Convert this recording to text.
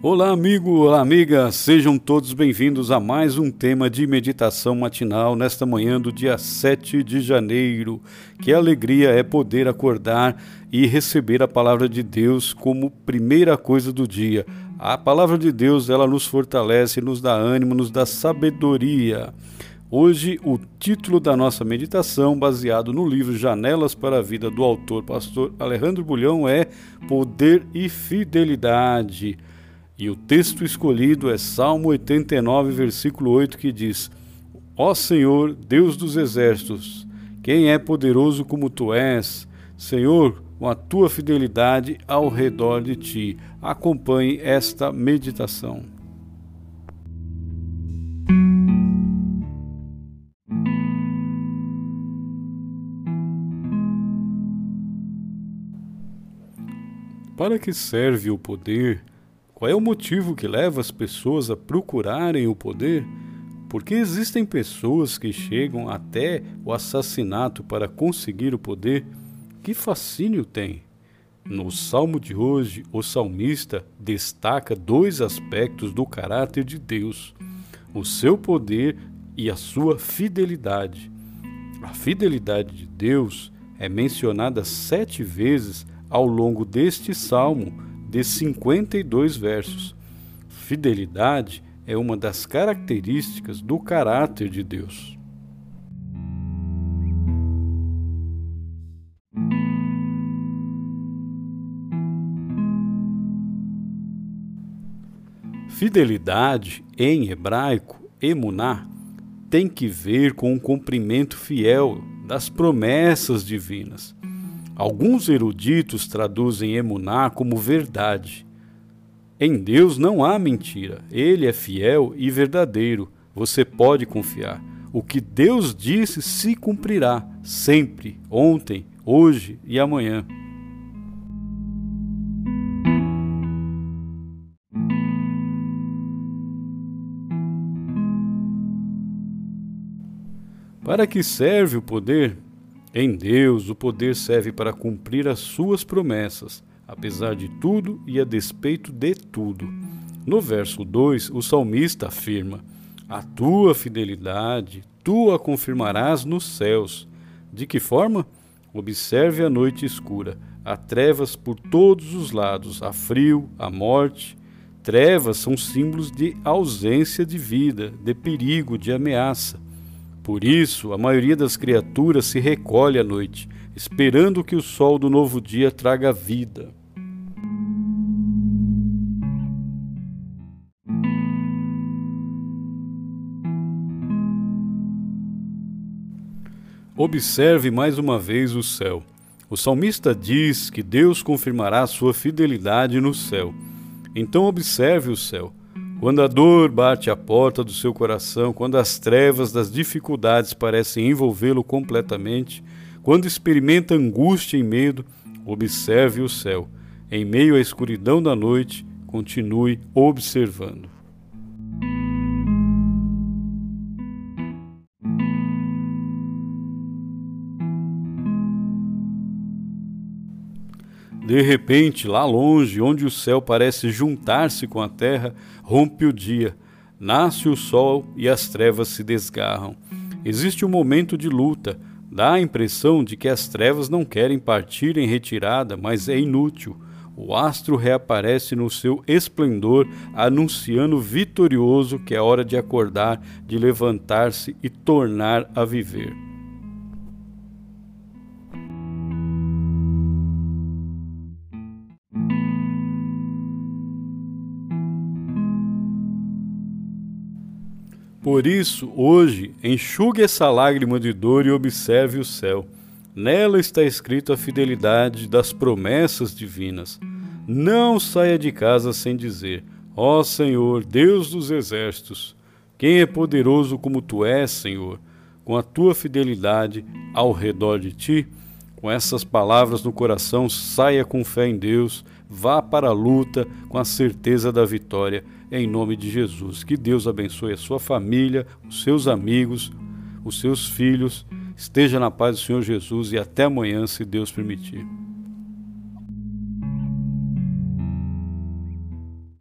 Olá, amigo, olá, amiga, sejam todos bem-vindos a mais um tema de meditação matinal nesta manhã do dia 7 de janeiro. Que alegria é poder acordar e receber a palavra de Deus como primeira coisa do dia. A palavra de Deus, ela nos fortalece, nos dá ânimo, nos dá sabedoria. Hoje, o título da nossa meditação, baseado no livro Janelas para a Vida do autor pastor Alejandro Bulhão, é Poder e Fidelidade. E o texto escolhido é Salmo 89, versículo 8, que diz: Ó Senhor, Deus dos exércitos, quem é poderoso como tu és? Senhor, com a tua fidelidade ao redor de ti. Acompanhe esta meditação. Para que serve o poder? Qual é o motivo que leva as pessoas a procurarem o poder? Porque existem pessoas que chegam até o assassinato para conseguir o poder? Que fascínio tem! No salmo de hoje, o salmista destaca dois aspectos do caráter de Deus: o seu poder e a sua fidelidade. A fidelidade de Deus é mencionada sete vezes ao longo deste salmo de 52 versos. Fidelidade é uma das características do caráter de Deus. Fidelidade, em hebraico, emuná, tem que ver com o cumprimento fiel das promessas divinas. Alguns eruditos traduzem emuná como verdade. Em Deus não há mentira. Ele é fiel e verdadeiro. Você pode confiar. O que Deus disse se cumprirá, sempre, ontem, hoje e amanhã. Para que serve o poder? Em Deus, o poder serve para cumprir as suas promessas, apesar de tudo e a despeito de tudo. No verso 2, o salmista afirma: A tua fidelidade tu a confirmarás nos céus. De que forma? Observe a noite escura. Há trevas por todos os lados, há frio, há morte. Trevas são símbolos de ausência de vida, de perigo, de ameaça. Por isso, a maioria das criaturas se recolhe à noite, esperando que o sol do novo dia traga vida. Observe mais uma vez o céu. O salmista diz que Deus confirmará sua fidelidade no céu. Então observe o céu. Quando a dor bate à porta do seu coração, quando as trevas das dificuldades parecem envolvê-lo completamente, quando experimenta angústia e medo, observe o céu. Em meio à escuridão da noite, continue observando. De repente, lá longe, onde o céu parece juntar-se com a terra, rompe o dia, nasce o sol e as trevas se desgarram. Existe um momento de luta, dá a impressão de que as trevas não querem partir em retirada, mas é inútil. O astro reaparece no seu esplendor, anunciando vitorioso que é hora de acordar, de levantar-se e tornar a viver. Por isso, hoje, enxugue essa lágrima de dor e observe o céu. Nela está escrito a fidelidade das promessas divinas. Não saia de casa sem dizer: Ó Senhor, Deus dos exércitos, quem é poderoso como tu és, Senhor, com a tua fidelidade ao redor de ti? Com essas palavras no coração, saia com fé em Deus, vá para a luta com a certeza da vitória, em nome de Jesus. Que Deus abençoe a sua família, os seus amigos, os seus filhos. Esteja na paz do Senhor Jesus e até amanhã, se Deus permitir.